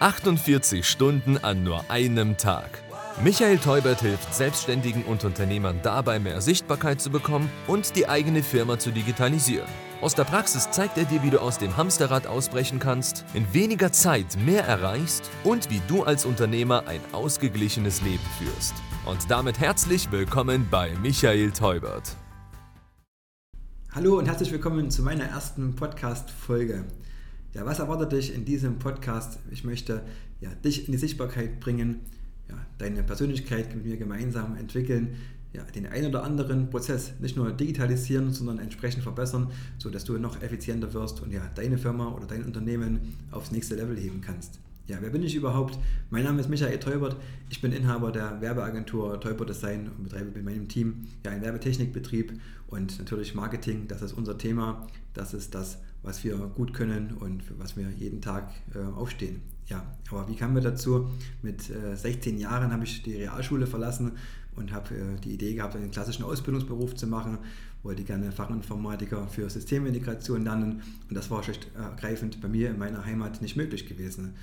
48 Stunden an nur einem Tag. Michael Teubert hilft Selbstständigen und Unternehmern dabei, mehr Sichtbarkeit zu bekommen und die eigene Firma zu digitalisieren. Aus der Praxis zeigt er dir, wie du aus dem Hamsterrad ausbrechen kannst, in weniger Zeit mehr erreichst und wie du als Unternehmer ein ausgeglichenes Leben führst. Und damit herzlich willkommen bei Michael Teubert. Hallo und herzlich willkommen zu meiner ersten Podcast-Folge. Ja, was erwartet dich in diesem Podcast? Ich möchte ja, dich in die Sichtbarkeit bringen, ja, deine Persönlichkeit mit mir gemeinsam entwickeln, ja, den einen oder anderen Prozess nicht nur digitalisieren, sondern entsprechend verbessern, sodass du noch effizienter wirst und ja, deine Firma oder dein Unternehmen aufs nächste Level heben kannst. Ja, wer bin ich überhaupt? Mein Name ist Michael Teubert. Ich bin Inhaber der Werbeagentur Teubert Design und betreibe mit meinem Team ja, einen Werbetechnikbetrieb und natürlich Marketing. Das ist unser Thema. Das ist das, was wir gut können und für was wir jeden Tag äh, aufstehen. Ja, aber wie kamen wir dazu? Mit äh, 16 Jahren habe ich die Realschule verlassen und habe äh, die Idee gehabt, einen klassischen Ausbildungsberuf zu machen. Wollte gerne Fachinformatiker für Systemintegration lernen und das war schlicht ergreifend bei mir in meiner Heimat nicht möglich gewesen.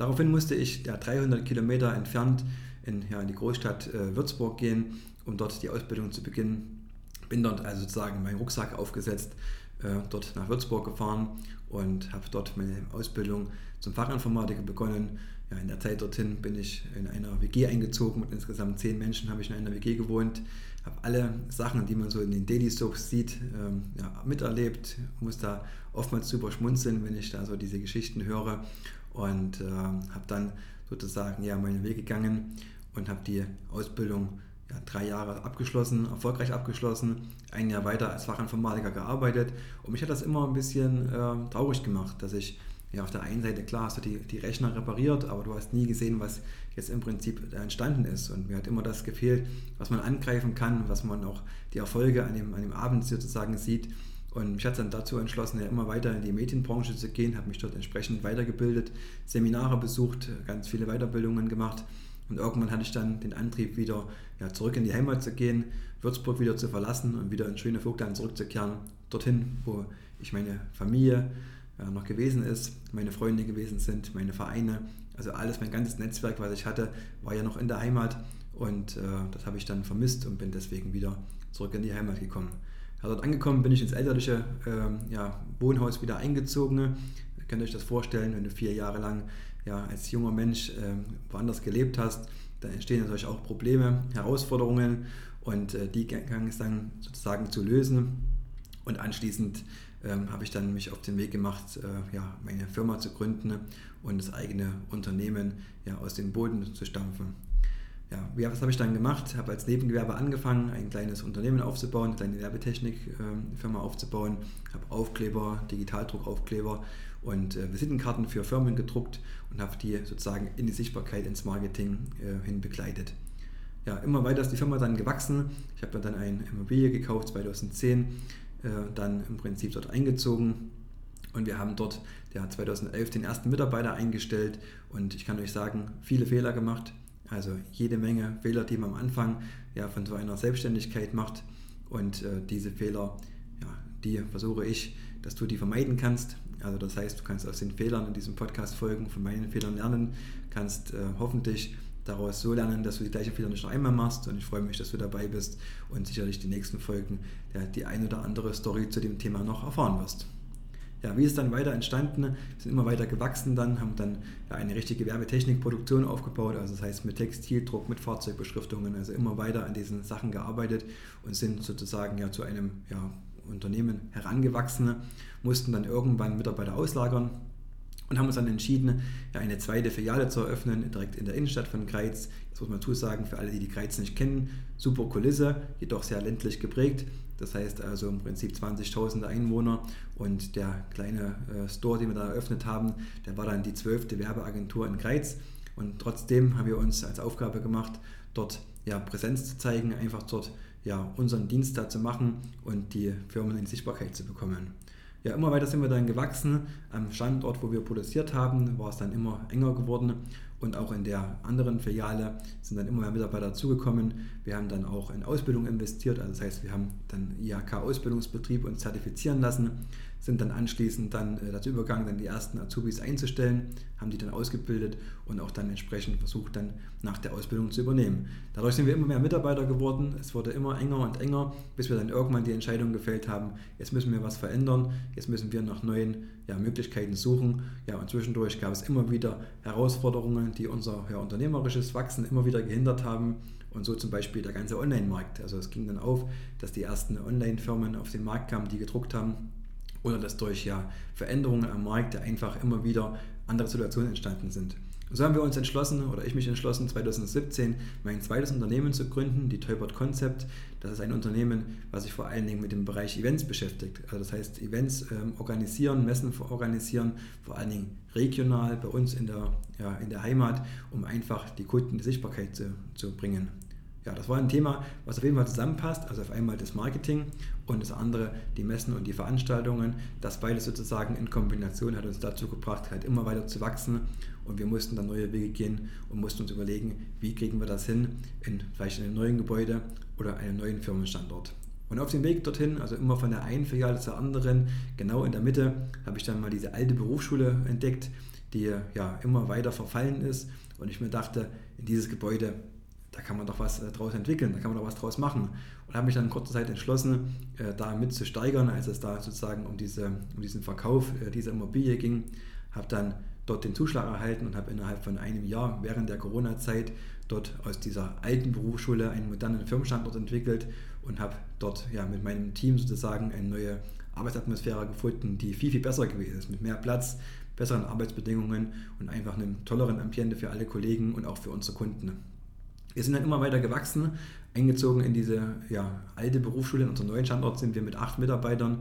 Daraufhin musste ich ja, 300 Kilometer entfernt in, ja, in die Großstadt äh, Würzburg gehen, um dort die Ausbildung zu beginnen. Bin dort also sozusagen meinen Rucksack aufgesetzt, äh, dort nach Würzburg gefahren und habe dort meine Ausbildung zum Fachinformatiker begonnen. Ja, in der Zeit dorthin bin ich in einer WG eingezogen. Mit insgesamt zehn Menschen habe ich in einer WG gewohnt. Habe alle Sachen, die man so in den Daily Soaps sieht, ähm, ja, miterlebt. Muss da oftmals drüber schmunzeln, wenn ich da so diese Geschichten höre und äh, habe dann sozusagen ja meinen Weg gegangen und habe die Ausbildung ja, drei Jahre abgeschlossen, erfolgreich abgeschlossen, ein Jahr weiter als Fachinformatiker gearbeitet. Und mich hat das immer ein bisschen äh, traurig gemacht, dass ich ja auf der einen Seite klar hast du die, die Rechner repariert, aber du hast nie gesehen, was jetzt im Prinzip entstanden ist. Und mir hat immer das gefehlt, was man angreifen kann, was man auch die Erfolge an dem, an dem Abend sozusagen sieht und mich hat dann dazu entschlossen, ja immer weiter in die Medienbranche zu gehen, habe mich dort entsprechend weitergebildet, Seminare besucht, ganz viele Weiterbildungen gemacht. Und irgendwann hatte ich dann den Antrieb, wieder ja, zurück in die Heimat zu gehen, Würzburg wieder zu verlassen und wieder in schöne Vogtland zurückzukehren, dorthin, wo ich meine Familie ja, noch gewesen ist, meine Freunde gewesen sind, meine Vereine. Also alles, mein ganzes Netzwerk, was ich hatte, war ja noch in der Heimat. Und äh, das habe ich dann vermisst und bin deswegen wieder zurück in die Heimat gekommen. Ja, dort angekommen bin ich ins elterliche äh, ja, Wohnhaus wieder eingezogen. Ihr könnt euch das vorstellen, wenn du vier Jahre lang ja, als junger Mensch äh, woanders gelebt hast, dann entstehen natürlich auch Probleme, Herausforderungen und äh, die gang es dann sozusagen zu lösen. Und anschließend ähm, habe ich dann mich auf den Weg gemacht, äh, ja, meine Firma zu gründen und das eigene Unternehmen ja, aus dem Boden zu stampfen ja, was habe ich dann gemacht? Ich Habe als Nebengewerbe angefangen, ein kleines Unternehmen aufzubauen, eine kleine Werbetechnikfirma aufzubauen, habe Aufkleber, Digitaldruckaufkleber und äh, Visitenkarten für Firmen gedruckt und habe die sozusagen in die Sichtbarkeit ins Marketing äh, hin begleitet. Ja, immer weiter ist die Firma dann gewachsen. Ich habe dann eine Immobilie gekauft 2010, äh, dann im Prinzip dort eingezogen und wir haben dort ja, 2011 den ersten Mitarbeiter eingestellt und ich kann euch sagen, viele Fehler gemacht, also jede Menge Fehler, die man am Anfang ja, von so einer Selbstständigkeit macht. Und äh, diese Fehler, ja, die versuche ich, dass du die vermeiden kannst. Also das heißt, du kannst aus den Fehlern in diesem Podcast folgen, von meinen Fehlern lernen, kannst äh, hoffentlich daraus so lernen, dass du die gleichen Fehler nicht noch einmal machst. Und ich freue mich, dass du dabei bist und sicherlich die nächsten Folgen ja, die ein oder andere Story zu dem Thema noch erfahren wirst ja, wie ist dann weiter entstanden? Wir sind immer weiter gewachsen dann, haben dann ja, eine richtige Werbetechnikproduktion aufgebaut, also das heißt mit Textildruck, mit Fahrzeugbeschriftungen, also immer weiter an diesen Sachen gearbeitet und sind sozusagen ja zu einem ja, Unternehmen herangewachsen, mussten dann irgendwann Mitarbeiter auslagern und haben uns dann entschieden, eine zweite Filiale zu eröffnen, direkt in der Innenstadt von Greiz. Das muss man zusagen, für alle, die die Greiz nicht kennen, super Kulisse, jedoch sehr ländlich geprägt. Das heißt also im Prinzip 20.000 Einwohner und der kleine äh, Store, den wir da eröffnet haben, der war dann die zwölfte Werbeagentur in Greiz. Und trotzdem haben wir uns als Aufgabe gemacht, dort ja, Präsenz zu zeigen, einfach dort ja, unseren Dienst da zu machen und die Firmen in Sichtbarkeit zu bekommen. Ja, immer weiter sind wir dann gewachsen. Am Standort, wo wir produziert haben, war es dann immer enger geworden und auch in der anderen Filiale sind dann immer mehr Mitarbeiter dazugekommen. Wir haben dann auch in Ausbildung investiert, also das heißt, wir haben dann IHK-Ausbildungsbetrieb uns zertifizieren lassen sind dann anschließend dann äh, dazu übergegangen, dann die ersten Azubis einzustellen, haben die dann ausgebildet und auch dann entsprechend versucht, dann nach der Ausbildung zu übernehmen. Dadurch sind wir immer mehr Mitarbeiter geworden, es wurde immer enger und enger, bis wir dann irgendwann die Entscheidung gefällt haben, jetzt müssen wir was verändern, jetzt müssen wir nach neuen ja, Möglichkeiten suchen. Ja, und zwischendurch gab es immer wieder Herausforderungen, die unser ja, unternehmerisches Wachsen immer wieder gehindert haben. Und so zum Beispiel der ganze Online-Markt. Also es ging dann auf, dass die ersten Online-Firmen auf den Markt kamen, die gedruckt haben oder dass durch ja, Veränderungen am Markt einfach immer wieder andere Situationen entstanden sind. So haben wir uns entschlossen, oder ich mich entschlossen, 2017 mein zweites Unternehmen zu gründen, die Teubert Concept. Das ist ein Unternehmen, was sich vor allen Dingen mit dem Bereich Events beschäftigt. Also das heißt, Events ähm, organisieren, Messen organisieren, vor allen Dingen regional bei uns in der, ja, in der Heimat, um einfach die Kunden die Sichtbarkeit zu, zu bringen ja, das war ein Thema, was auf jeden Fall zusammenpasst. Also auf einmal das Marketing und das andere die Messen und die Veranstaltungen. Das beides sozusagen in Kombination hat uns dazu gebracht, halt immer weiter zu wachsen. Und wir mussten dann neue Wege gehen und mussten uns überlegen, wie kriegen wir das hin, in vielleicht in einem neuen Gebäude oder einem neuen Firmenstandort. Und auf dem Weg dorthin, also immer von der einen Filiale zur anderen, genau in der Mitte, habe ich dann mal diese alte Berufsschule entdeckt, die ja immer weiter verfallen ist. Und ich mir dachte, in dieses Gebäude da kann man doch was äh, draus entwickeln, da kann man doch was draus machen. Und habe mich dann in kurzer Zeit entschlossen, äh, da mit zu steigern, als es da sozusagen um, diese, um diesen Verkauf äh, dieser Immobilie ging. Habe dann dort den Zuschlag erhalten und habe innerhalb von einem Jahr während der Corona-Zeit dort aus dieser alten Berufsschule einen modernen Firmenstandort entwickelt und habe dort ja, mit meinem Team sozusagen eine neue Arbeitsatmosphäre gefunden, die viel, viel besser gewesen ist, mit mehr Platz, besseren Arbeitsbedingungen und einfach einem tolleren Ambiente für alle Kollegen und auch für unsere Kunden. Wir sind dann immer weiter gewachsen, eingezogen in diese ja, alte Berufsschule. In unserem neuen Standort sind wir mit acht Mitarbeitern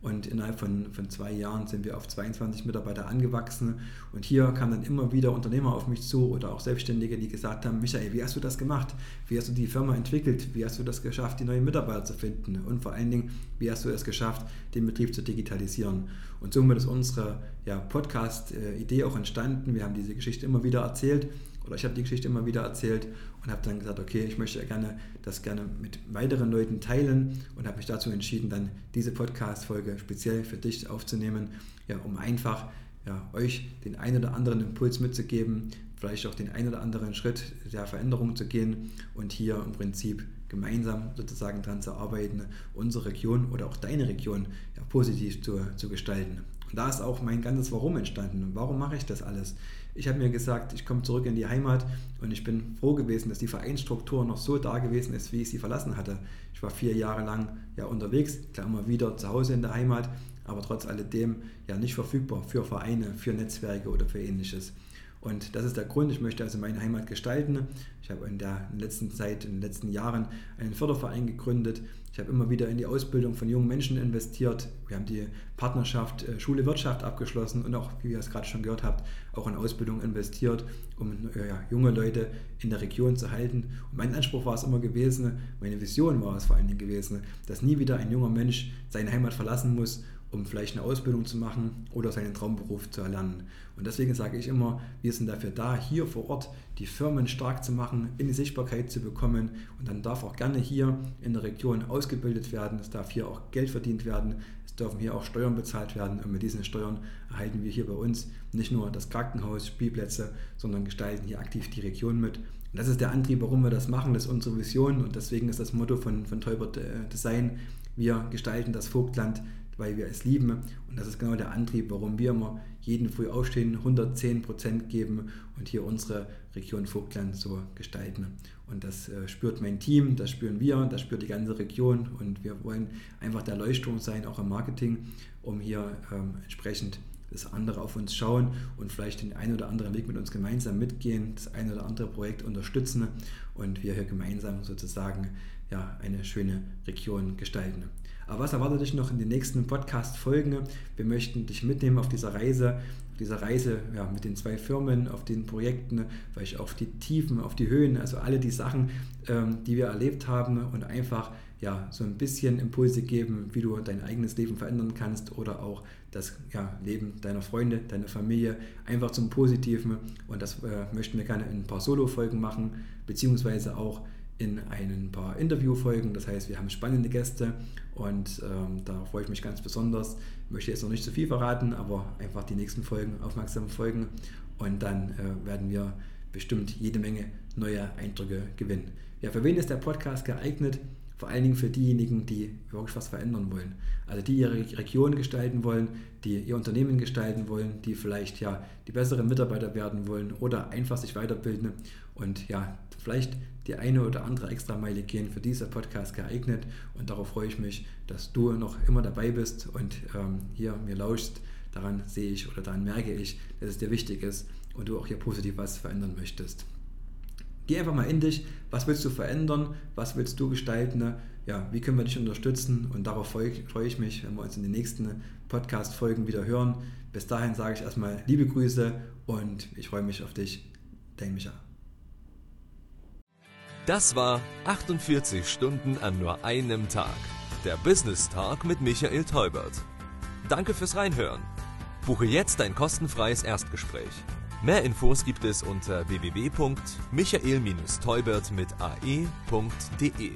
und innerhalb von, von zwei Jahren sind wir auf 22 Mitarbeiter angewachsen. Und hier kamen dann immer wieder Unternehmer auf mich zu oder auch Selbstständige, die gesagt haben, Michael, wie hast du das gemacht? Wie hast du die Firma entwickelt? Wie hast du das geschafft, die neuen Mitarbeiter zu finden? Und vor allen Dingen, wie hast du es geschafft, den Betrieb zu digitalisieren? Und somit ist unsere ja, Podcast-Idee auch entstanden. Wir haben diese Geschichte immer wieder erzählt oder ich habe die Geschichte immer wieder erzählt und habe dann gesagt, okay, ich möchte gerne das gerne mit weiteren Leuten teilen und habe mich dazu entschieden, dann diese Podcast-Folge speziell für dich aufzunehmen, ja, um einfach ja, euch den einen oder anderen Impuls mitzugeben, vielleicht auch den einen oder anderen Schritt der Veränderung zu gehen und hier im Prinzip gemeinsam sozusagen daran zu arbeiten, unsere Region oder auch deine Region ja, positiv zu, zu gestalten. Da ist auch mein ganzes Warum entstanden. Warum mache ich das alles? Ich habe mir gesagt, ich komme zurück in die Heimat und ich bin froh gewesen, dass die Vereinsstruktur noch so da gewesen ist, wie ich sie verlassen hatte. Ich war vier Jahre lang ja unterwegs, klar immer wieder zu Hause in der Heimat, aber trotz alledem ja nicht verfügbar für Vereine, für Netzwerke oder für ähnliches. Und das ist der Grund, ich möchte also meine Heimat gestalten. Ich habe in der letzten Zeit, in den letzten Jahren einen Förderverein gegründet. Ich habe immer wieder in die Ausbildung von jungen Menschen investiert. Wir haben die Partnerschaft äh, Schule Wirtschaft abgeschlossen und auch, wie ihr es gerade schon gehört habt, auch in Ausbildung investiert, um äh, ja, junge Leute in der Region zu halten. Und mein Anspruch war es immer gewesen, meine Vision war es vor allen Dingen gewesen, dass nie wieder ein junger Mensch seine Heimat verlassen muss um vielleicht eine Ausbildung zu machen oder seinen Traumberuf zu erlernen. Und deswegen sage ich immer, wir sind dafür da, hier vor Ort die Firmen stark zu machen, in die Sichtbarkeit zu bekommen. Und dann darf auch gerne hier in der Region ausgebildet werden. Es darf hier auch Geld verdient werden. Es dürfen hier auch Steuern bezahlt werden. Und mit diesen Steuern erhalten wir hier bei uns nicht nur das Krankenhaus, Spielplätze, sondern gestalten hier aktiv die Region mit. Und das ist der Antrieb, warum wir das machen. Das ist unsere Vision. Und deswegen ist das Motto von, von Teubert äh, Design, wir gestalten das Vogtland weil wir es lieben. Und das ist genau der Antrieb, warum wir immer jeden früh aufstehen, 110 Prozent geben und hier unsere Region Vogtland so gestalten. Und das äh, spürt mein Team, das spüren wir, das spürt die ganze Region und wir wollen einfach der Leuchtturm sein, auch im Marketing, um hier ähm, entsprechend das andere auf uns schauen und vielleicht den einen oder anderen Weg mit uns gemeinsam mitgehen, das eine oder andere Projekt unterstützen und wir hier gemeinsam sozusagen ja, eine schöne Region gestalten. Aber was erwartet dich noch in den nächsten Podcast-Folgen? Wir möchten dich mitnehmen auf dieser Reise, auf dieser Reise ja, mit den zwei Firmen, auf den Projekten, vielleicht auf die Tiefen, auf die Höhen, also alle die Sachen, ähm, die wir erlebt haben und einfach ja, so ein bisschen Impulse geben, wie du dein eigenes Leben verändern kannst oder auch das ja, Leben deiner Freunde, deiner Familie einfach zum Positiven. Und das äh, möchten wir gerne in ein paar Solo-Folgen machen, beziehungsweise auch in ein paar Interviewfolgen. Das heißt, wir haben spannende Gäste und ähm, da freue ich mich ganz besonders. Ich möchte jetzt noch nicht zu viel verraten, aber einfach die nächsten Folgen aufmerksam folgen und dann äh, werden wir bestimmt jede Menge neue Eindrücke gewinnen. Ja, für wen ist der Podcast geeignet? vor allen Dingen für diejenigen, die wirklich was verändern wollen. Also die ihre Region gestalten wollen, die ihr Unternehmen gestalten wollen, die vielleicht ja die besseren Mitarbeiter werden wollen oder einfach sich weiterbilden und ja, vielleicht die eine oder andere extra Meile gehen für dieser Podcast geeignet. Und darauf freue ich mich, dass du noch immer dabei bist und ähm, hier mir lauschst. Daran sehe ich oder daran merke ich, dass es dir wichtig ist und du auch hier positiv was verändern möchtest. Geh einfach mal in dich, was willst du verändern, was willst du gestalten, ja, wie können wir dich unterstützen und darauf freue ich mich, wenn wir uns in den nächsten Podcast-Folgen wieder hören. Bis dahin sage ich erstmal liebe Grüße und ich freue mich auf dich, dein Micha. Das war 48 Stunden an nur einem Tag. Der Business Talk mit Michael Teubert. Danke fürs Reinhören. Buche jetzt ein kostenfreies Erstgespräch. Mehr Infos gibt es unter www.michael-teubert mit ae.de.